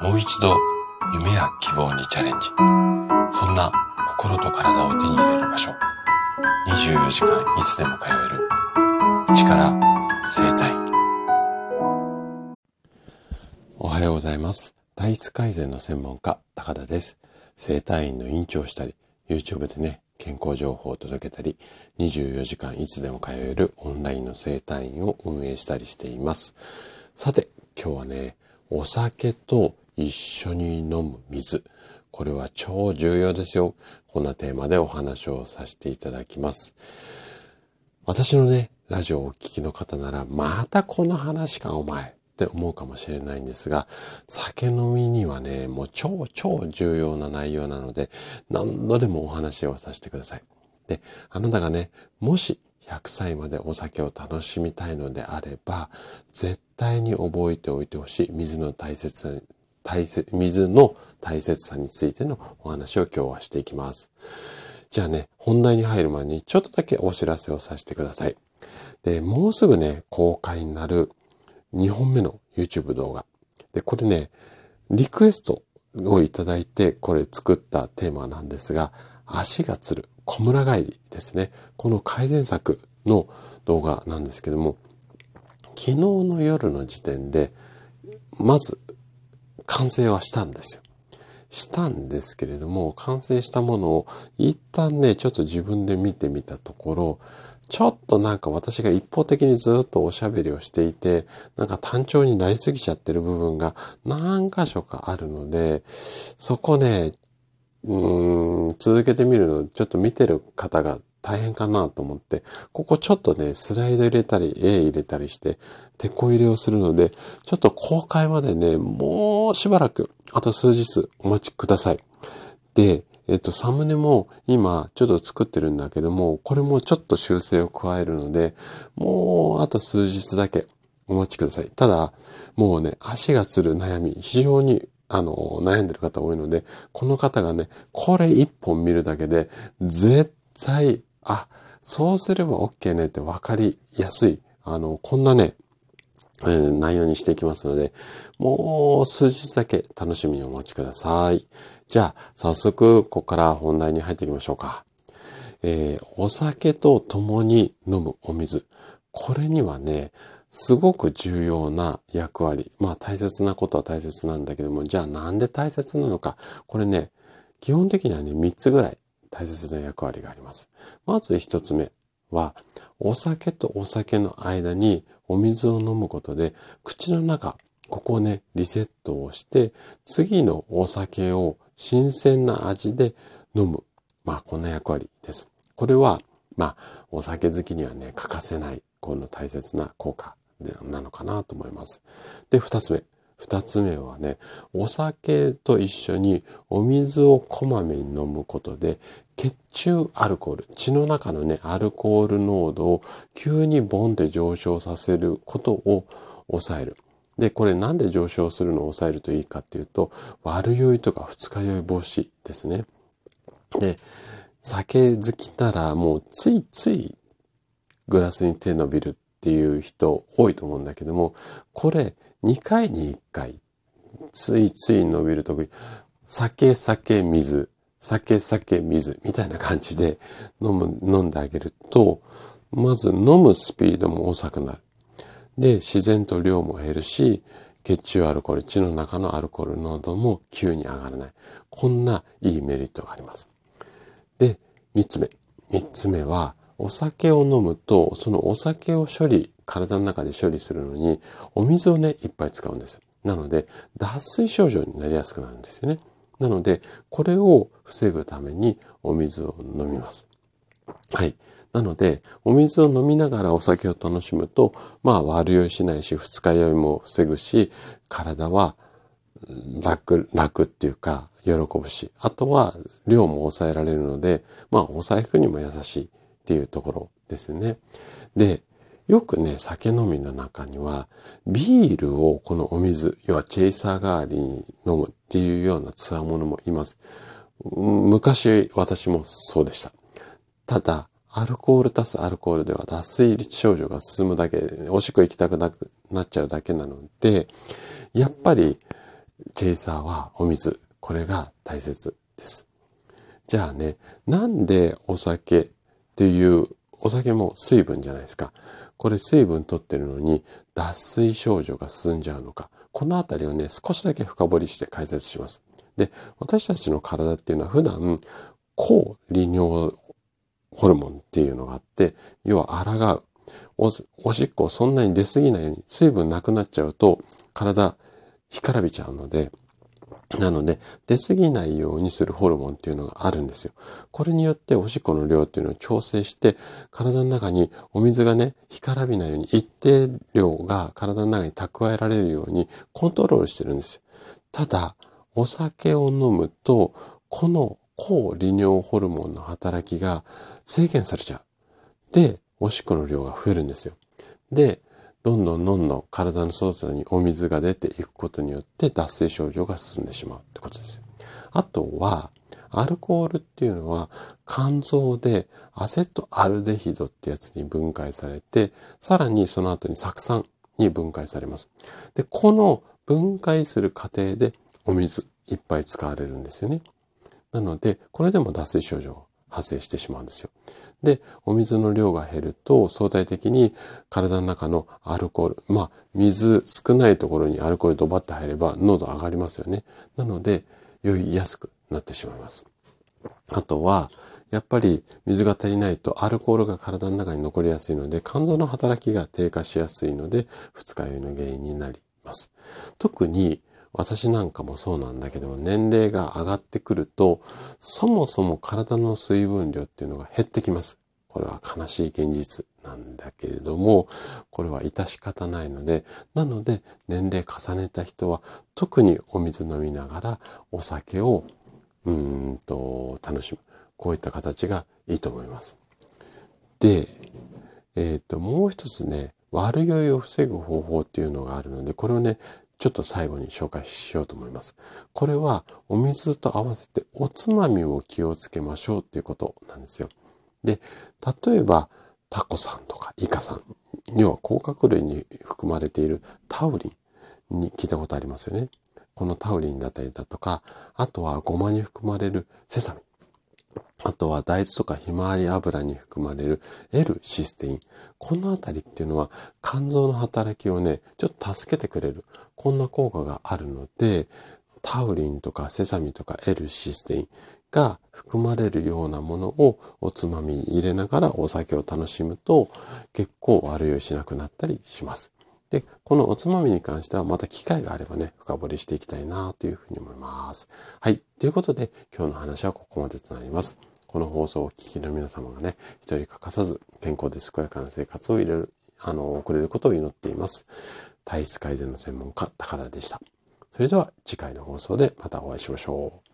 もう一度夢や希望にチャレンジ。そんな心と体を手に入れる場所。24時間いつでも通える。力生体。おはようございます。体質改善の専門家、高田です。生体院の院長をしたり、YouTube でね、健康情報を届けたり、24時間いつでも通えるオンラインの生体院を運営したりしています。さて、今日はね、お酒と一緒に飲む水。これは超重要ですよ。こんなテーマでお話をさせていただきます。私のね、ラジオをお聞きの方なら、またこの話かお前って思うかもしれないんですが、酒飲みにはね、もう超超重要な内容なので、何度でもお話をさせてください。で、あなたがね、もし100歳までお酒を楽しみたいのであれば、絶対に覚えておいてほしい水の大切大切、水の大切さについてのお話を今日はしていきます。じゃあね、本題に入る前にちょっとだけお知らせをさせてください。で、もうすぐね、公開になる2本目の YouTube 動画。で、これね、リクエストをいただいて、これ作ったテーマなんですが、足がつる、小村帰りですね。この改善策の動画なんですけども、昨日の夜の時点で、まず完成はしたんですよ。したんですけれども、完成したものを一旦ね、ちょっと自分で見てみたところ、ちょっとなんか私が一方的にずっとおしゃべりをしていて、なんか単調になりすぎちゃってる部分が何箇所かあるので、そこね、うん、続けてみるの、ちょっと見てる方が大変かなと思って、ここちょっとね、スライド入れたり、絵入れたりして、手こ入れをするので、ちょっと公開までね、もうしばらく、あと数日お待ちください。で、えっと、サムネも今ちょっと作ってるんだけども、これもちょっと修正を加えるので、もうあと数日だけお待ちください。ただ、もうね、足がつる悩み、非常にあの、悩んでる方多いので、この方がね、これ一本見るだけで、絶対、あ、そうすれば OK ねって分かりやすい。あの、こんなね、えー、内容にしていきますので、もう数日だけ楽しみにお待ちください。じゃあ、早速、ここから本題に入っていきましょうか。えー、お酒と共に飲むお水。これにはね、すごく重要な役割。まあ大切なことは大切なんだけども、じゃあなんで大切なのか。これね、基本的にはね、3つぐらい大切な役割があります。まず1つ目は、お酒とお酒の間にお水を飲むことで、口の中、ここをね、リセットをして、次のお酒を新鮮な味で飲む。まあ、こんな役割です。これは、まあ、お酒好きにはね、欠かせない、この大切な効果なのかなと思います。で、二つ目。二つ目はね、お酒と一緒にお水をこまめに飲むことで、血中アルコール、血の中のね、アルコール濃度を急にボンって上昇させることを抑える。で、これなんで上昇するのを抑えるといいかっていうと、悪酔いとか二日酔い防止ですね。で、酒好きならもうついついグラスに手伸びるっていう人多いと思うんだけども、これ2回に1回、ついつい伸びるとき、酒、酒、水、酒、酒、水みたいな感じで飲む、飲んであげると、まず飲むスピードも遅くなる。で、自然と量も減るし、血中アルコール、血の中のアルコール濃度も急に上がらない。こんないいメリットがあります。で、三つ目。三つ目は、お酒を飲むと、そのお酒を処理、体の中で処理するのに、お水をね、いっぱい使うんです。なので、脱水症状になりやすくなるんですよね。なので、これを防ぐためにお水を飲みます。はい。なので、お水を飲みながらお酒を楽しむと、まあ悪酔いしないし、二日酔いも防ぐし、体は楽、楽っていうか、喜ぶし、あとは量も抑えられるので、まあお財布にも優しい。っていうところですね。で、よくね、酒飲みの中には、ビールをこのお水、要はチェイサー代わりに飲むっていうようなつわものもいます。昔、私もそうでした。ただ、アルコール足すアルコールでは脱水症状が進むだけ、おしっこ行きたくなくなっちゃうだけなので、やっぱり、チェイサーはお水。これが大切です。じゃあね、なんでお酒っていうお酒も水分じゃないですか。これ水分取ってるのに脱水症状が進んじゃうのか。このあたりをね、少しだけ深掘りして解説します。で、私たちの体っていうのは普段、抗利尿ホルモンっていうのがあって、要は抗う。おおしっこそんなに出すぎないように、水分なくなっちゃうと体干からびちゃうので、なので、出過ぎないようにするホルモンっていうのがあるんですよ。これによっておしっこの量っていうのを調整して、体の中にお水がね、干からびないように一定量が体の中に蓄えられるようにコントロールしてるんです。ただ、お酒を飲むと、この抗利尿ホルモンの働きが制限されちゃう。で、おしっこの量が増えるんですよ。で、どんどんどんどん体の外にお水が出ていくことによって脱水症状が進んでしまうってことです。あとは、アルコールっていうのは肝臓でアセトアルデヒドってやつに分解されて、さらにその後に酢酸に分解されます。で、この分解する過程でお水いっぱい使われるんですよね。なので、これでも脱水症状発生してしまうんですよ。で、お水の量が減ると相対的に体の中のアルコール、まあ、水少ないところにアルコールドバッと入れば濃度上がりますよね。なので、酔いやすくなってしまいます。あとは、やっぱり水が足りないとアルコールが体の中に残りやすいので、肝臓の働きが低下しやすいので、二日酔いの原因になります。特に私なんかもそうなんだけども、年齢が上がってくると、そもそも体の水分量っていうのが減ってきます。これは悲しい現実なんだけれども、これは致し方ないので、なので年齢重ねた人は特にお水飲みながらお酒をうんと楽しむ。こういった形がいいと思います。で、えっ、ー、と、もう一つね、悪酔いを防ぐ方法っていうのがあるので、これをね、ちょっと最後に紹介しようと思います。これはお水と合わせておつまみを気をつけましょうっていうことなんですよ。で、例えばタコさんとかイカさん、要は甲殻類に含まれているタウリンに聞いたことありますよね。このタウリンだったりだとか、あとはゴマに含まれるセサミン。あとは大豆とかひまわり油に含まれる L システイン。このあたりっていうのは肝臓の働きをね、ちょっと助けてくれる。こんな効果があるので、タウリンとかセサミとか L システインが含まれるようなものをおつまみに入れながらお酒を楽しむと結構悪酔いしなくなったりします。で、このおつまみに関してはまた機会があればね、深掘りしていきたいなというふうに思います。はい。ということで今日の話はここまでとなります。この放送をお聞きの皆様がね、一人欠かさず健康で健やかな生活を入れる、あの、送れることを祈っています。体質改善の専門家、高田でした。それでは次回の放送でまたお会いしましょう。